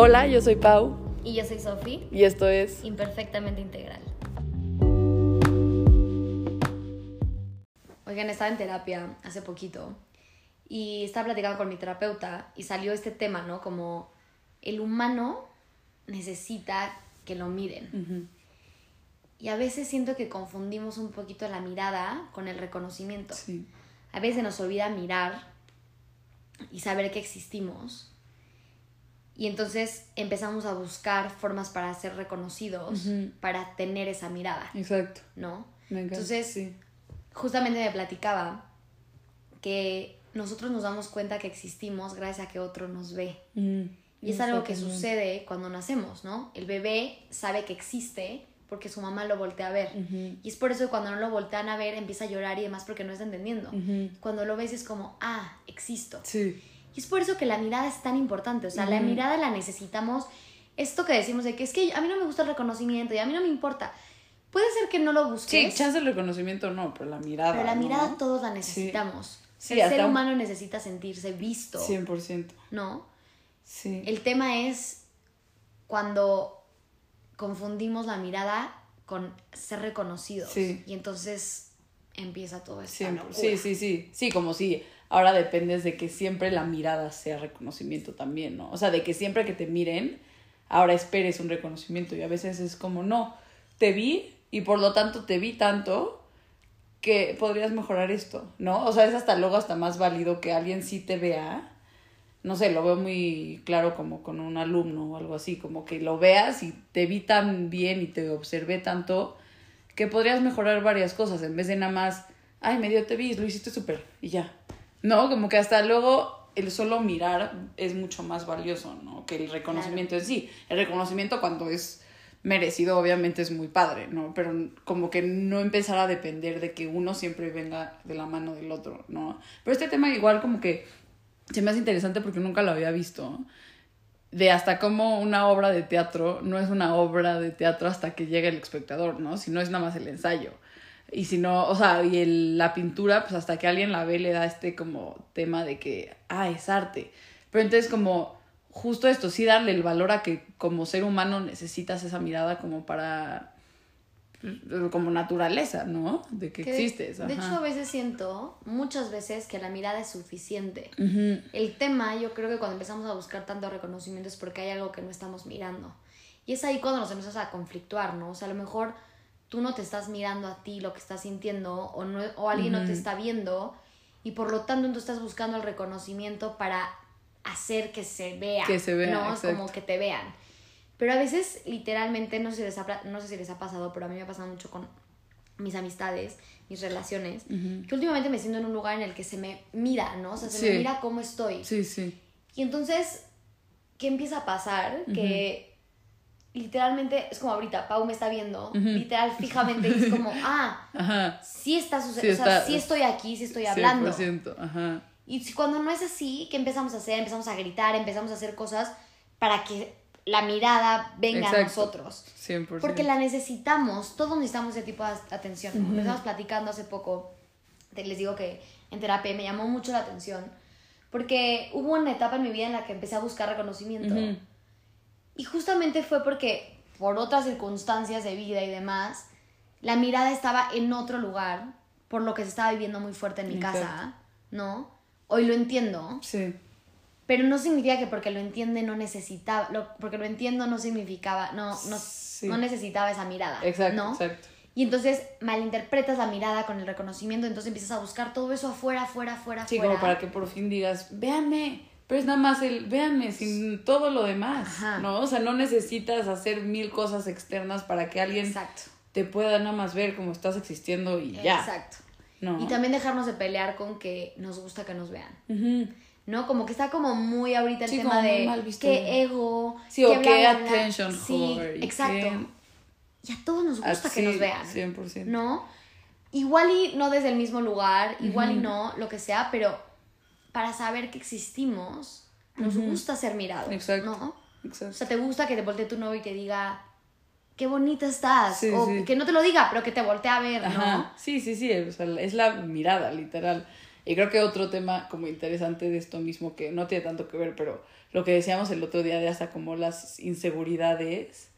Hola, yo soy Pau Y yo soy Sofi, y esto es imperfectamente integral. Oigan, estaba en terapia hace poquito y estaba platicando con mi terapeuta y salió este tema, ¿no? Como el humano necesita que lo miren. Y a veces siento que confundimos un poquito la mirada con el reconocimiento. Sí. A veces nos olvida mirar y saber que existimos. Y entonces empezamos a buscar formas para ser reconocidos, para tener esa mirada, Exacto. ¿no? Me encanta. Entonces, sí. Justamente me platicaba que nosotros nos damos cuenta que existimos gracias a que otro nos ve. Mm, Y es algo que sucede cuando nacemos, ¿no? El bebé sabe que existe porque su mamá lo voltea a ver. Ujú. Y es por eso que cuando no lo voltean a ver empieza a llorar y demás porque no está entendiendo. Cuando lo ves es como, ah, existo. Sí. Y es por eso que la mirada es tan importante. O sea, la mirada la necesitamos. Esto que decimos de que es que a mí no me gusta el reconocimiento y a mí no me importa. Puede ser que no lo Sí, busques, chance el reconocimiento no, pero la mirada. pero la ¿no? mirada todos la necesitamos. Sí, el ser un- humano necesita sentirse visto, 100%. ¿no? Sí. El tema es cuando confundimos la mirada con ser reconocidos. Sí. Y entonces empieza todo esto. Siempre. Sí, sí, sí. Sí, como si ahora dependes de que siempre la mirada sea reconocimiento también, ¿no? O sea, de que siempre que te miren, ahora esperes un reconocimiento. Y a veces es como, no, te vi y por lo tanto te vi tanto que podrías mejorar esto, ¿no? O sea, es hasta luego hasta más válido que alguien sí te vea. No sé, lo veo muy claro como con un alumno o algo así, como que lo veas y te vi tan bien y te observé tanto que podrías mejorar varias cosas en vez de nada más, ay, medio te vi, lo hiciste súper y ya. No, como que hasta luego el solo mirar es mucho más valioso, ¿no? Que el reconocimiento en sí. El reconocimiento cuando es merecido obviamente es muy padre, ¿no? Pero como que no empezar a depender de que uno siempre venga de la mano del otro, ¿no? Pero este tema igual como que se me hace interesante porque nunca lo había visto. De hasta como una obra de teatro no es una obra de teatro hasta que llega el espectador, ¿no? Si no es nada más el ensayo. Y si no, o sea, y el- la pintura, pues hasta que alguien la ve le da este como tema de que, ah, es arte. Pero entonces como justo esto, sí darle el valor a que como ser humano necesitas esa mirada como para, pues, como naturaleza, ¿no? De que, Que existes. De ajá. hecho, a veces siento, muchas veces, que la mirada es suficiente. Ujú. El tema, yo creo que cuando empezamos a buscar tanto reconocimiento es porque hay algo que no estamos mirando. Y es ahí cuando nos empezamos a conflictuar, ¿no? O sea, a lo mejor tú no te estás mirando a ti lo que estás sintiendo o, no, o alguien no te está viendo y por lo tanto tú estás buscando el reconocimiento para hacer que se vea. Que se vea, ¿no? exacto. Como que te vean. Pero a veces, literalmente, no sé, si les ha, no sé si les ha pasado, pero a mí me ha pasado mucho con mis amistades, mis relaciones, que últimamente me siento en un lugar en el que se me mira, ¿no? O sea, se Sí. me mira cómo estoy. Sí, sí. Y entonces, ¿qué empieza a pasar? Que literalmente, es como ahorita, Pau me está viendo, literal, fijamente, y es como, ah, Ajá. sí está sucediendo, Sí o sea, sí estoy aquí, sí estoy hablando. 100%, ajá. Y cuando no es así, ¿qué empezamos a hacer? Empezamos a gritar, empezamos a hacer cosas para que la mirada venga a Exacto. nosotros. 100%. Porque la necesitamos, todos necesitamos ese tipo de atención. ¿no? Empezamos platicando hace poco, te- les digo que en terapia me llamó mucho la atención, porque hubo una etapa en mi vida en la que empecé a buscar reconocimiento. Ujú. Y justamente fue porque, por otras circunstancias de vida y demás, la mirada estaba en otro lugar, por lo que se estaba viviendo muy fuerte en mi Exacto. casa, ¿no? Hoy lo entiendo, Sí. pero no significa que porque lo entiende no necesitaba, lo- porque lo entiendo no significaba, no, no, Sí. no necesitaba esa mirada, Exacto, ¿no? exacto. Y entonces malinterpretas la mirada con el reconocimiento, entonces empiezas a buscar todo eso afuera, afuera, afuera, Sí, afuera. como para que por fin digas, véanme, pero es nada más el, véanme, sin todo lo demás, Ajá. ¿no? O sea, no necesitas hacer mil cosas externas para que alguien Exacto. te pueda nada más ver como estás existiendo y ya, Exacto. ¿no? Y también dejarnos de pelear con que nos gusta que nos vean. ¿no? Como que está como muy ahorita el Sí, tema de qué ego, Sí, o qué attention Sí, exacto. qué- Y a todos nos gusta que Así, nos vean, 100%. ¿no? Igual y no desde el mismo lugar, igual y no, lo que sea, pero para saber que existimos, nos gusta ser mirados, Exacto. ¿no? O Exacto. sea, te gusta que te voltee tu novio y te diga, qué bonita estás, Sí, o sí. que no te lo diga, pero que te voltee a ver, ¿no? Sí, sí, sí, o sea, es la mirada, literal. Y creo que otro tema como interesante de esto mismo, que no tiene tanto que ver, pero lo que decíamos el otro día de hasta como las inseguridades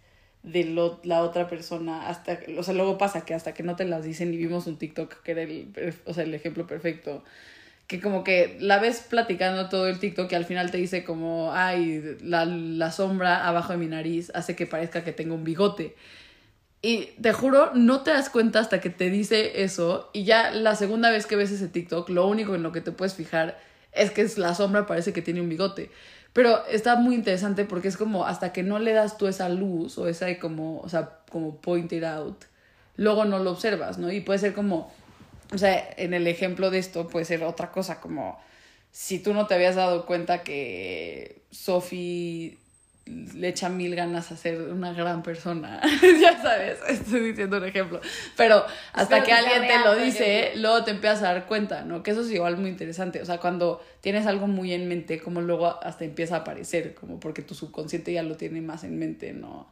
de lo, la otra persona, hasta, o sea, luego pasa que hasta que no te las dicen y vimos un TikTok que era el, o sea, el ejemplo perfecto, que como que la ves platicando todo el TikTok y al final te dice como, ay, la, la sombra abajo de mi nariz hace que parezca que tengo un bigote. Y te juro, no te das cuenta hasta que te dice eso y ya la segunda vez que ves ese TikTok, lo único en lo que te puedes fijar es que la sombra parece que tiene un bigote. Pero está muy interesante porque es como hasta que no le das tú esa luz o esa como, o sea, como pointed out, luego no lo observas, ¿no? Y puede ser como, o sea, en el ejemplo de esto puede ser otra cosa, como si tú no te habías dado cuenta que Sophie le echa mil ganas a ser una gran persona. ya sabes, estoy diciendo un ejemplo. Pero hasta que, alguien te lo dice, luego te empiezas a dar cuenta, ¿no? Que eso es igual muy interesante. O sea, cuando tienes algo muy en mente, como luego hasta empieza a aparecer, como porque tu subconsciente ya lo tiene más en mente, ¿no?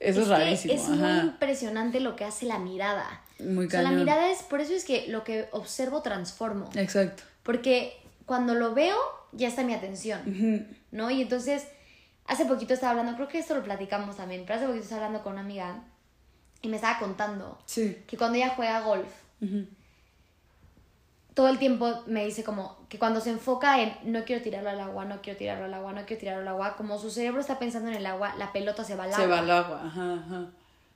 Eso es, rarísimo. Es muy impresionante lo que hace la mirada. Muy o sea, la mirada es, por eso es que lo que observo transformo. Exacto. Porque cuando lo veo, ya está mi atención, ¿no? Y entonces hace poquito estaba hablando, creo que esto lo platicamos también, pero hace poquito estaba hablando con una amiga y me estaba contando que cuando ella juega golf, todo el tiempo me dice como que cuando se enfoca en no quiero tirarlo al agua, no quiero tirarlo al agua, no quiero tirarlo al agua, como su cerebro está pensando en el agua, la pelota se va al agua. Se va al agua, ajá, ajá.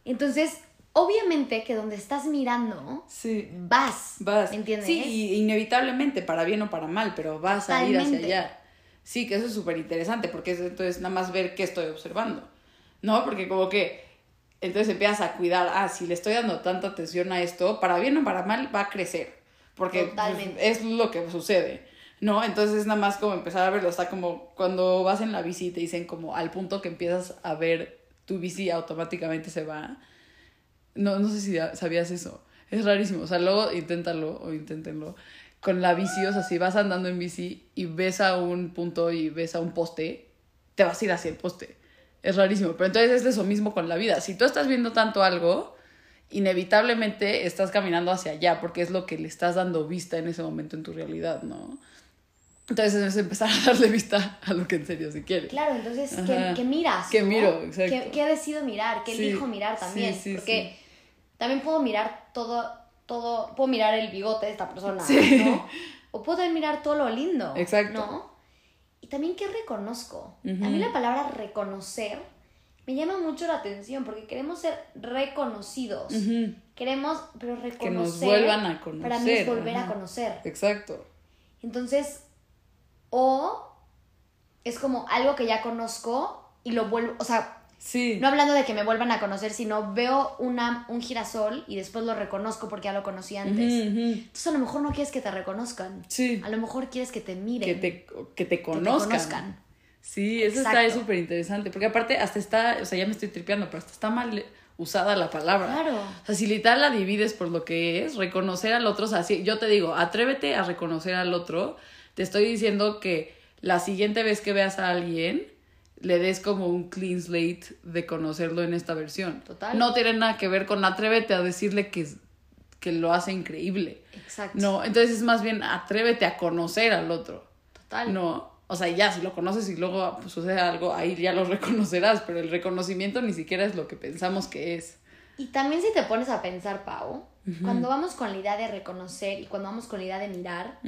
Entonces, obviamente que donde estás mirando, sí. vas. Vas. ¿Entiendes? Sí, inevitablemente, para bien o para mal, pero vas a ir hacia allá. Sí, que eso es súper interesante, porque es entonces nada más ver qué estoy observando, ¿no? Porque como que entonces empiezas a cuidar, ah, si le estoy dando tanta atención a esto, para bien o para mal va a crecer, porque pues, es lo que sucede, ¿no? Entonces es nada más como empezar a verlo, está como cuando vas en la bici te dicen como al punto que empiezas a ver tu bici automáticamente se va. No, no sé si sabías eso. Es rarísimo. O sea, luego inténtalo o inténtenlo con la bici, o sea, si vas andando en bici y ves a un punto y ves a un poste, te vas a ir hacia el poste. Es rarísimo. Pero entonces es eso mismo con la vida. Si tú estás viendo tanto algo, inevitablemente estás caminando hacia allá porque es lo que le estás dando vista en ese momento en tu realidad, ¿no? Entonces es empezar a darle vista a lo que en serio se quiere. Claro, entonces, ¿qué, miras? ¿Qué miro? Exacto. ¿Qué, ¿Qué, decido mirar? ¿Qué elijo mirar también? Sí, sí, porque también puedo mirar todo todo, puedo mirar el bigote de esta persona, ¿no? O puedo mirar todo lo lindo, Exacto. ¿no? Y también qué reconozco. A mí la palabra reconocer me llama mucho la atención porque queremos ser reconocidos. Queremos, pero reconocer. Que nos vuelvan a conocer. Para mí es volver a conocer. Exacto. Entonces, o es como algo que ya conozco y lo vuelvo, o sea, no hablando de que me vuelvan a conocer, sino veo una, un girasol y después lo reconozco porque ya lo conocí antes. Entonces a lo mejor no quieres que te reconozcan. Sí. A lo mejor quieres que te miren. Que te, que te conozcan. Sí, eso está súper interesante. Porque aparte hasta está, o sea, ya me estoy tripeando, pero hasta está mal usada la palabra. Claro. Literal la divides por lo que es, reconocer al otro, o sea, si yo te digo, atrévete a reconocer al otro, te estoy diciendo que la siguiente vez que veas a alguien, le des como un clean slate de conocerlo en esta versión. Total. No tiene nada que ver con atrévete a decirle que, que lo hace increíble. Exacto. No, entonces es más bien atrévete a conocer al otro. Total. No, o sea, ya si lo conoces y luego pues, sucede algo, ahí ya lo reconocerás, pero el reconocimiento ni siquiera es lo que pensamos que es. Y también si te pones a pensar, Pau, cuando vamos con la idea de reconocer y cuando vamos con la idea de mirar,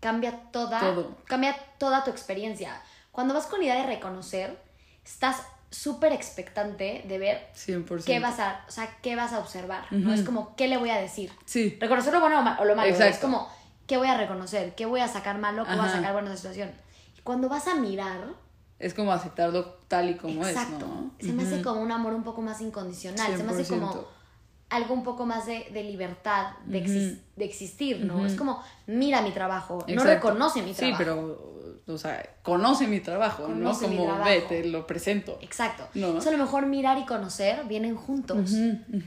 cambia toda, Todo. cambia toda tu experiencia cuando vas con la idea de reconocer, estás súper expectante de ver 100%. qué vas a, o sea, qué vas a observar, ¿no? Es como, ¿qué le voy a decir? Sí. Reconocer lo bueno o lo malo. Es como, ¿qué voy a reconocer? ¿Qué voy a sacar malo? ¿Qué voy a sacar de esa situación? Y cuando vas a mirar... Es como aceptarlo tal y como es, ¿no? Se me hace como un amor un poco más incondicional. Se me hace como algo un poco más de, de libertad, de, de existir, ¿no? Es como, mira mi trabajo, no reconoce mi trabajo. Sí, pero o sea, conoce mi trabajo, ¿no? Como ve, te lo presento. Exacto. ¿no? a lo mejor mirar y conocer vienen juntos.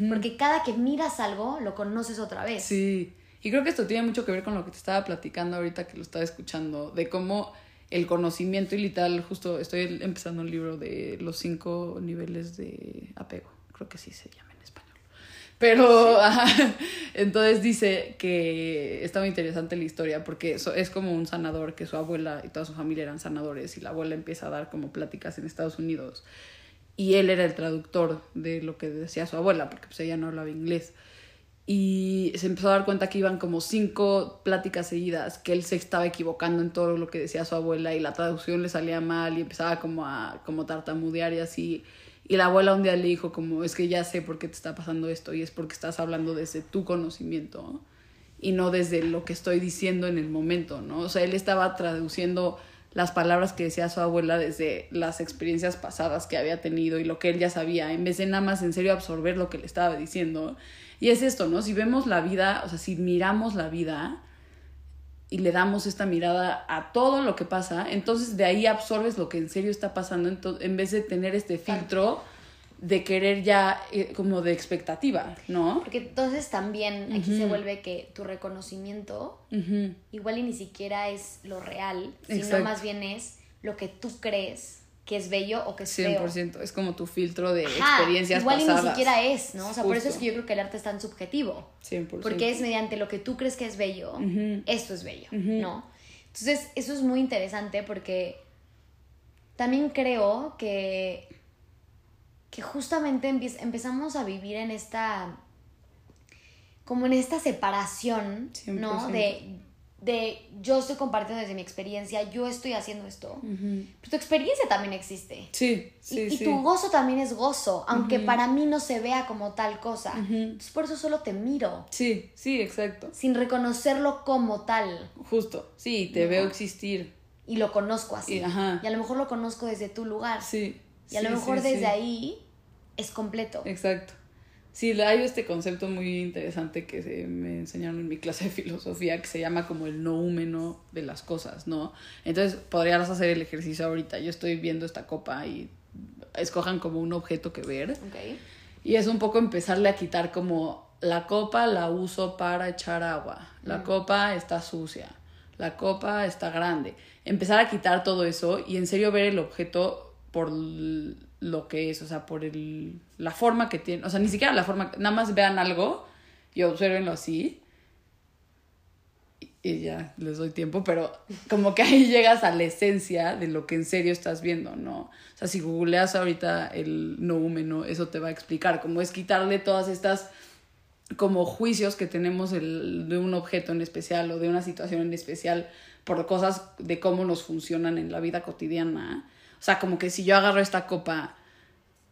Porque cada que miras algo, lo conoces otra vez. Sí. Y creo que esto tiene mucho que ver con lo que te estaba platicando ahorita que lo estaba escuchando, de cómo el conocimiento y literal, justo estoy empezando un libro de los cinco niveles de apego, creo que sí se llama Pero, ajá, entonces dice que está muy interesante la historia porque eso es como un sanador, que su abuela y toda su familia eran sanadores y la abuela empieza a dar como pláticas en Estados Unidos y él era el traductor de lo que decía su abuela porque pues ella no hablaba inglés y se empezó a dar cuenta que iban como cinco pláticas seguidas, que él se estaba equivocando en todo lo que decía su abuela y la traducción le salía mal y empezaba como a como tartamudear y así. Y la abuela un día le dijo como, es que ya sé por qué te está pasando esto y es porque estás hablando desde tu conocimiento y no desde lo que estoy diciendo en el momento, ¿no? O sea, él estaba traduciendo las palabras que decía su abuela desde las experiencias pasadas que había tenido y lo que él ya sabía, en vez de nada más en serio absorber lo que le estaba diciendo y es esto, ¿no? Si vemos la vida, o sea, si miramos la vida y le damos esta mirada a todo lo que pasa, entonces de ahí absorbes lo que en serio está pasando en vez de tener este filtro de querer ya eh, como de expectativa, ¿no? Porque entonces también aquí se vuelve que tu reconocimiento igual y ni siquiera es lo real, sino más bien es lo que tú crees que es bello o que es 100%, feo. es como tu filtro de experiencias igual y ni siquiera es, ¿no? O sea, por eso es que yo creo que el arte es tan subjetivo. 100%. Porque es mediante lo que tú crees que es bello, esto es bello, ¿no? Entonces, eso es muy interesante porque también creo que, que justamente empezamos a vivir en esta como en esta separación, ¿no? De de yo estoy compartiendo desde mi experiencia, yo estoy haciendo esto, pero tu experiencia también existe. Sí, sí. Y, y tu gozo también es gozo, aunque para mí no se vea como tal cosa. Entonces por eso solo te miro. Sí, sí, exacto. Sin reconocerlo como tal. Justo, sí, te veo existir. Y lo conozco así. Y, a lo mejor lo conozco desde tu lugar. Sí. Y a lo mejor desde ahí es completo. Exacto. Sí, hay este concepto muy interesante que se me enseñaron en mi clase de filosofía que se llama como el noúmeno de las cosas, ¿no? Entonces podrías hacer el ejercicio ahorita. Yo estoy viendo esta copa y escojan como un objeto que ver. Y es un poco empezarle a quitar como la copa la uso para echar agua, la mm. copa está sucia, la copa está grande. Empezar a quitar todo eso y en serio ver el objeto por lo que es, o sea, por el, la forma que tiene, o sea, ni siquiera la forma, nada más vean algo y observenlo así y ya les doy tiempo, pero como que ahí llegas a la esencia de lo que en serio estás viendo, ¿no? O sea, si googleas ahorita el noúmeno, eso te va a explicar, cómo es quitarle todas estas como juicios que tenemos el, de un objeto en especial o de una situación en especial por cosas de cómo nos funcionan en la vida cotidiana o sea, como que si yo agarro esta copa,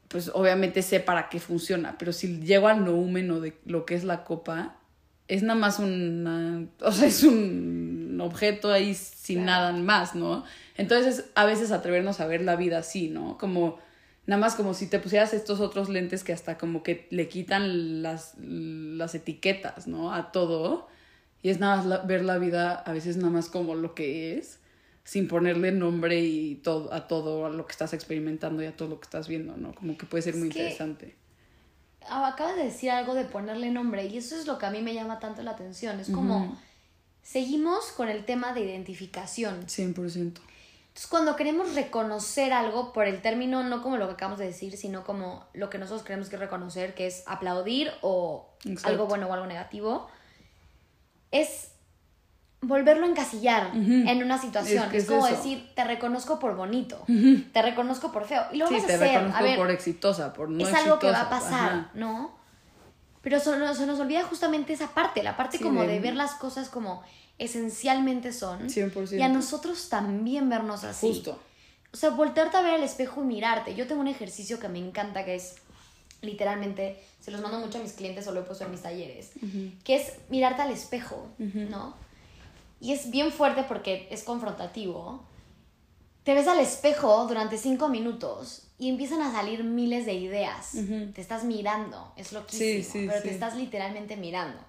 pues obviamente sé para qué funciona, pero si llego al noúmeno de lo que es la copa, es nada más un, o sea, es un objeto ahí sin nada más, ¿no? Entonces, a veces atrevernos a ver la vida así, ¿no? Como, nada más como si te pusieras estos otros lentes que hasta como que le quitan las, las etiquetas, ¿no? A todo. Y es nada más ver la vida a veces nada más como lo que es sin ponerle nombre y todo a todo lo que estás experimentando y a todo lo que estás viendo, ¿no? Como que puede ser muy interesante. Acabas de decir algo de ponerle nombre y eso es lo que a mí me llama tanto la atención. Es como, seguimos con el tema de identificación. 100%. Entonces, cuando queremos reconocer algo por el término, no como lo que acabamos de decir, sino como lo que nosotros creemos que reconocer, que es aplaudir o algo bueno o algo negativo, es volverlo a encasillar en una situación. Es, como decir, te reconozco por bonito, te reconozco por feo. Y lo sí, te reconozco por exitosa, por no Es algo que va a pasar, ¿no? Pero se nos, se nos, olvida justamente esa parte, la parte como de... ver las cosas como esencialmente son. 100%. Y a nosotros también vernos así. Justo. O sea, voltearte a ver al espejo y mirarte. Yo tengo un ejercicio que me encanta que es literalmente, se los mando mucho a mis clientes o lo he puesto en mis talleres, que es mirarte al espejo, ¿no? Y es bien fuerte porque es confrontativo, te ves al espejo durante cinco minutos y empiezan a salir miles de ideas. Te estás mirando, es loquísimo, pero te estás literalmente mirando.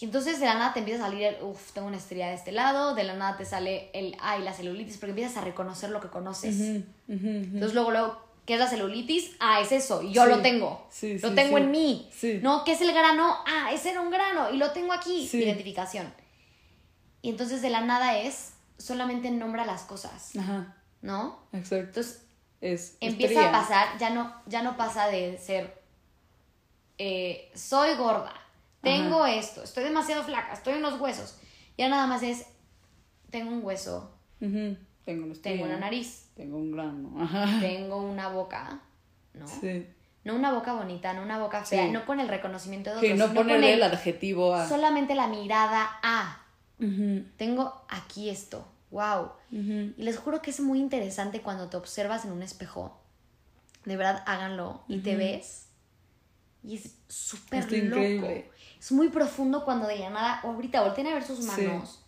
Y entonces de la nada te empieza a salir el, uff, tengo una estrella de este lado, de la nada te sale el, ay, la celulitis, porque empiezas a reconocer lo que conoces. Entonces luego, luego, ¿qué es la celulitis? Ah, es eso, y yo lo tengo. lo tengo en mí. ¿No? ¿Qué es el grano? Ah, ese era un grano, y lo tengo aquí. Identificación. Y entonces de la nada es, solamente nombra las cosas. Ajá. ¿No? Exacto. Entonces es, empieza a pasar, ya no, ya no pasa de ser eh, soy gorda, tengo esto, estoy demasiado flaca, estoy en los huesos. Ya nada más es, tengo un hueso, Ujú. Tengo, una tengo una nariz, Tengo un grano. Ajá. tengo una boca, ¿no? Sí. No una boca bonita, no una boca fea, Sí. no con el reconocimiento de Que otros, no sino con ponerle el- el adjetivo a. solamente la mirada a, Tengo aquí esto, wow. Y les juro que es muy interesante cuando te observas en un espejo. De verdad, háganlo y te ves. Y es súper loco. increíble. Es muy profundo cuando de la nada, ahorita volteen a ver sus Sí. manos.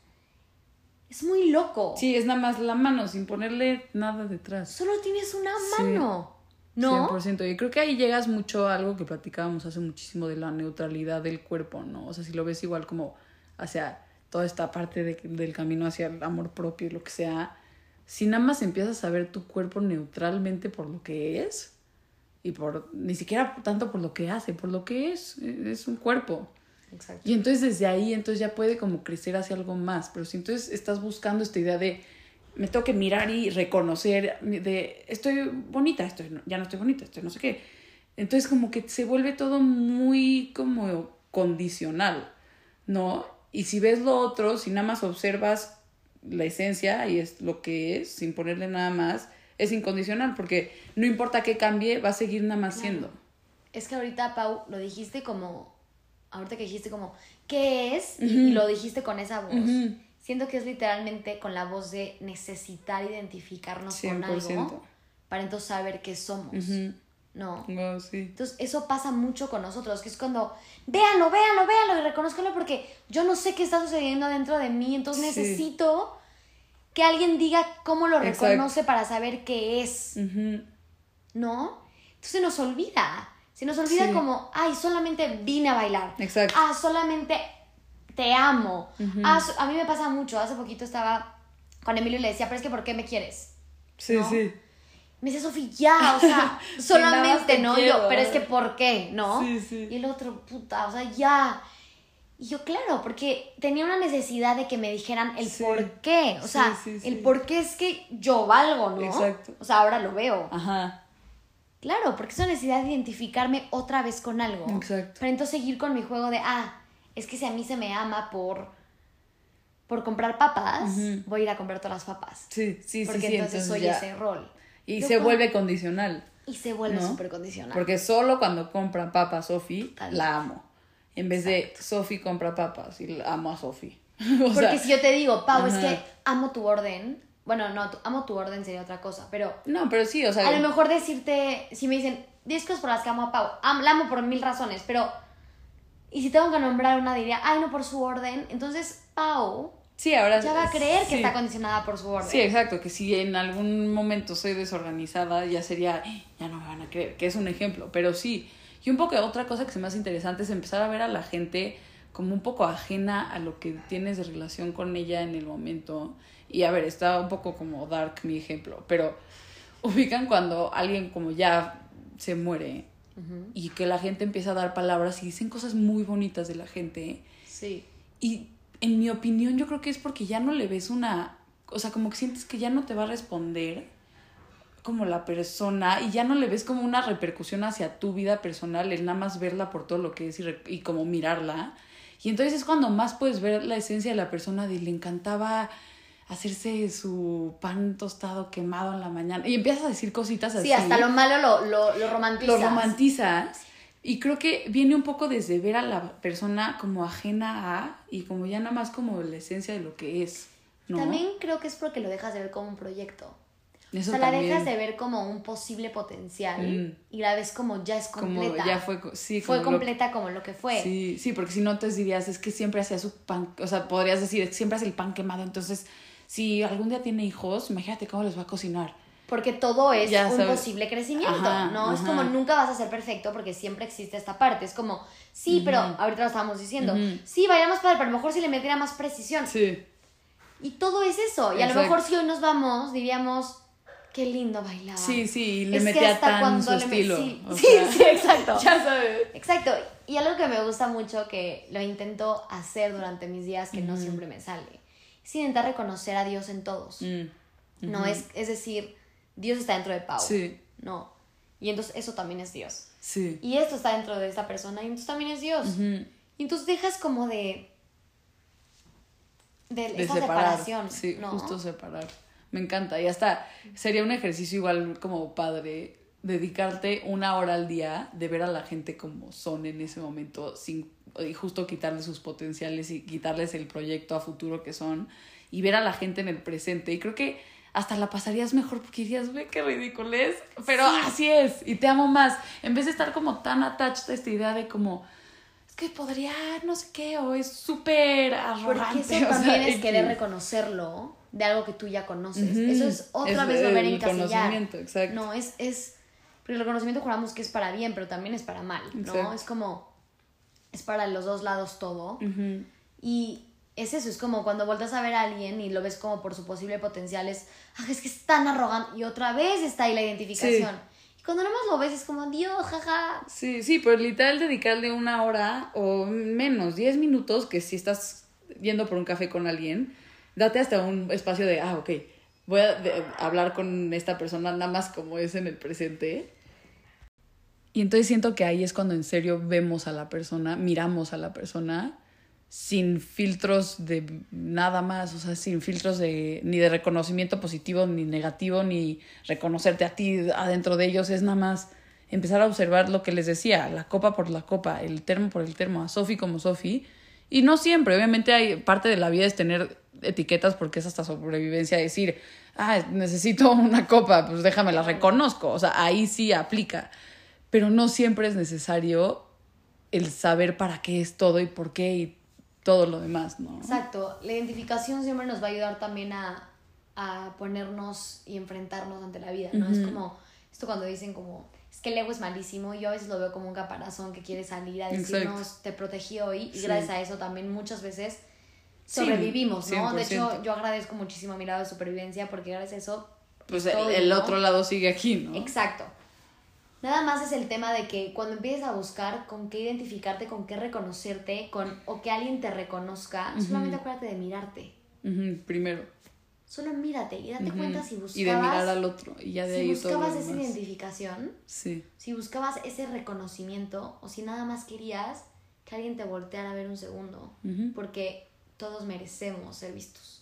Es muy loco. Sí, es nada más la mano, sin ponerle nada detrás. Solo tienes una Sí. mano. ¿No? 100%. Y creo que ahí llegas mucho a algo que platicábamos hace muchísimo de la neutralidad del cuerpo, ¿no? O sea, si lo ves igual como hacia toda esta parte de- del camino hacia el amor propio y lo que sea, si nada más empiezas a ver tu cuerpo neutralmente por lo que es y por ni siquiera tanto por lo que hace, por lo que es, es un cuerpo. Exacto. Y entonces desde ahí entonces ya puede como crecer hacia algo más, pero si entonces estás buscando esta idea de me tengo que mirar y reconocer de estoy bonita, estoy ya no estoy bonita, estoy no sé qué. Entonces como que se vuelve todo muy como condicional, ¿no? Y si ves lo otro, si nada más observas la esencia y es lo que es, sin ponerle nada más, es incondicional porque no importa qué cambie, va a seguir nada más siendo. Es que ahorita, Pau, lo dijiste como. Ahorita que dijiste como, ¿qué es? Y, y lo dijiste con esa voz. Siento que es literalmente con la voz de necesitar identificarnos con 100%. algo para entonces saber qué somos. Ujú. No. Wow, sí. Entonces, eso pasa mucho con nosotros, que es cuando, véanlo, véanlo, véanlo y reconozcanlo porque yo no sé qué está sucediendo dentro de mí, entonces Sí. necesito que alguien diga cómo lo Exacto. reconoce para saber qué es. ¿no? Entonces nos olvida, se nos olvida Sí. como, ay, solamente vine a bailar. Exacto. Ah, solamente te amo. Ah, so- a mí me pasa mucho, hace poquito estaba con Emilio y le decía, pero es que ¿por qué me quieres? Sí, ¿no? sí. Me dice, Sofi, ya, o sea, solamente, te ¿no? quiero, yo, pero es que ¿por qué? ¿no? Sí, sí. Y el otro, puta, o sea, ya. Y yo, claro, porque tenía una necesidad de que me dijeran el Sí. por qué. O sea, sí, sí. el por qué es que yo valgo, ¿no? Exacto. O sea, ahora lo veo. Ajá. Claro, porque es una necesidad de identificarme otra vez con algo. Exacto. Para entonces seguir con mi juego de, ah, es que si a mí se me ama por, por comprar papas, voy a ir a comprar todas las papas. Sí, sí, porque sí, sí. entonces, soy ya. ese rol. Y Yo se con- vuelve condicional. Y se vuelve ¿no? súper condicional. Porque solo cuando compra papas Sofi, la amo. En vez de Sofi compra papas y la amo a Sofi. Porque sea, si yo te digo, Pau, es que amo tu orden. Bueno, no, tu- amo tu orden sería otra cosa, pero no, pero sí, o sea, a lo mejor decirte, si me dicen 10 cosas por las que amo a Pau, am- la amo por mil razones, pero. Y si tengo que nombrar una, diría, ay, no por su orden. Entonces, Pau sí, ahora ya va a creer que sí. está condicionada por su orden. Sí, exacto, que si en algún momento soy desorganizada, ya sería, "Eh, ya no me van a creer, que es un ejemplo, pero sí. Y un poco otra cosa que se me hace interesante es empezar a ver a la gente como un poco ajena a lo que tienes de relación con ella en el momento. Y a ver, está un poco como dark mi ejemplo, pero ubican cuando alguien como ya se muere Ujú. y que la gente empieza a dar palabras y dicen cosas muy bonitas de la gente. Sí. Y en mi opinión, yo creo que es porque ya no le ves una. O sea, como que sientes que ya no te va a responder como la persona y ya no le ves como una repercusión hacia tu vida personal, el nada más verla por todo lo que es y, re- y como mirarla. Y entonces es cuando más puedes ver la esencia de la persona de le encantaba hacerse su pan tostado quemado en la mañana y empiezas a decir cositas así Sí, hasta lo malo lo, lo, lo romantizas. lo romantizas. Y creo que viene un poco desde ver a la persona como ajena a y como ya nada más como la esencia de lo que es. ¿no? También creo que es porque lo dejas de ver como un proyecto. Eso o sea, la dejas de ver como un posible potencial Mm. y la ves como ya es como completa. ya fue, como lo- completa como lo que fue. Sí, sí, porque si no te dirías, es que siempre hacía su pan, o sea, podrías decir, siempre hace el pan quemado, entonces, si algún día tiene hijos, imagínate cómo les va a cocinar. Porque todo es Ya un sabes. posible crecimiento, Ajá, ¿no? Es como nunca vas a ser perfecto porque siempre existe esta parte. Es como, sí, pero ahorita lo estábamos diciendo, Ujú. sí, bailamos padre, pero a lo mejor si le metiera más precisión. Sí. Y todo es eso. Y a lo mejor si hoy nos vamos, diríamos, qué lindo bailaba. Sí, sí, le Es que metía hasta tan cuando su le me- estilo. Sí, o sí, sea, sí, exacto. Ya sabes. Exacto. Y algo que me gusta mucho, que lo intento hacer durante mis días, que no siempre me sale, es intentar reconocer a Dios en todos. Mm, No es, es decir, Dios está dentro de Pau. Sí. No. Y entonces eso también es Dios. Sí. Y esto está dentro de esta persona y entonces también es Dios. Y entonces dejas como de... De, de esa separar. separación. Sí, ¿no? justo separar. Me encanta. Y hasta sería un ejercicio igual como padre dedicarte una hora al día de ver a la gente como son en ese momento sin y justo quitarles sus potenciales y quitarles el proyecto a futuro que son y ver a la gente en el presente y creo que hasta la pasarías mejor porque dirías, ve qué ridículo es, pero así es y te amo más en vez de estar como tan attached a esta idea de como es que podría no sé qué o es súper arrogante Porque eso o sea, también es querer reconocerlo de algo que tú ya conoces. Ujú. Eso es otra Es vez volver a encasillar. exacto. No, es, es... Porque el reconocimiento juramos que es para bien, pero también es para mal, ¿no? Exacto. Es como... Es para los dos lados todo. Ujú. Y es eso, es como cuando vueltas a ver a alguien y lo ves como por su posible potencial, es, "Ah, es que es tan arrogante. Y otra vez está ahí la identificación. Y cuando nada más lo ves es como, Dios, jaja. Sí, sí, pero literal dedicarle una hora o menos, 10 minutos, que si estás yendo por un café con alguien, date hasta un espacio de, ah, ok, voy a de- hablar con esta persona nada más como es en el presente. Y entonces siento que ahí es cuando en serio vemos a la persona, miramos a la persona sin filtros de nada más, o sea, sin filtros de ni de reconocimiento positivo ni negativo, ni reconocerte a ti adentro de ellos, es nada más empezar a observar lo que les decía, la copa por la copa, el termo por el termo, a Sofi como Sofi. Y no siempre, obviamente hay parte de la vida es tener etiquetas porque es hasta sobrevivencia decir, ah, necesito una copa, pues déjame la reconozco, o sea, ahí sí aplica, pero no siempre es necesario el saber para qué es todo y por qué y todo lo demás, ¿no? Exacto, la identificación siempre nos va a ayudar también a, a ponernos y enfrentarnos ante la vida, ¿no? Es como, esto cuando dicen como, es que el ego es malísimo, yo a veces lo veo como un caparazón que quiere salir a decirnos, Exacto. te protegí hoy, y Sí. gracias a eso también muchas veces Sí, sobrevivimos, ¿no? De 100%. hecho, yo agradezco muchísimo a mi lado de supervivencia porque gracias a eso... Pues el, el ¿no? otro lado sigue aquí, ¿no? Exacto. Nada más es el tema de que cuando empieces a buscar con qué identificarte, con qué reconocerte, con o que alguien te reconozca, solamente acuérdate de mirarte. Primero. Solo mírate y date cuenta si buscabas Y de mirar al otro. Y ya de si ahí todo lo buscabas esa identificación, Sí. si buscabas ese reconocimiento o si nada más querías que alguien te volteara a ver un segundo, porque todos merecemos ser vistos.